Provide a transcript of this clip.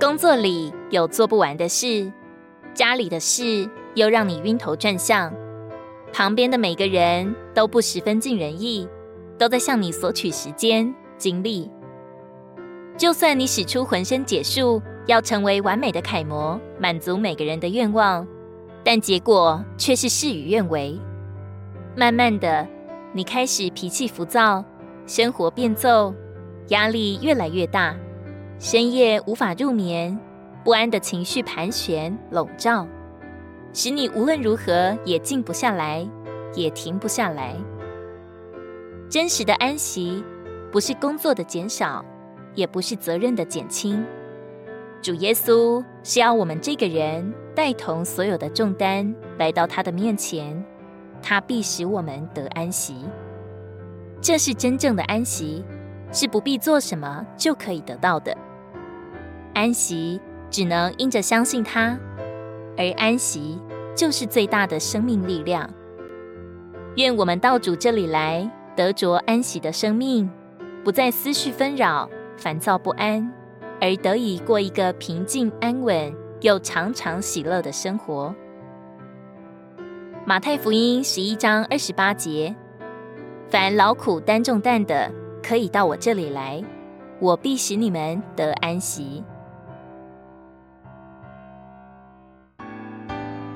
工作里有做不完的事，家里的事又让你晕头转向，旁边的每个人都不十分尽人意，都在向你索取时间精力。就算你使出浑身解数，要成为完美的楷模，满足每个人的愿望，但结果却是事与愿违。慢慢的，你开始脾气浮躁，生活变奏，压力越来越大，深夜无法入眠，不安的情绪盘旋笼罩，使你无论如何也静不下来，也停不下来。真实的安息，不是工作的减少。也不是责任的减轻，主耶稣是要我们这个人带同所有的重担来到他的面前，他必使我们得安息。这是真正的安息，是不必做什么就可以得到的。安息只能因着相信他，而安息就是最大的生命力量。愿我们到主这里来，得着安息的生命，不再思绪纷扰。烦躁不安，而得以过一个平静安稳又常常喜乐的生活。马太福音十一章二十八节：凡劳苦担重担的，可以到我这里来，我必使你们得安息。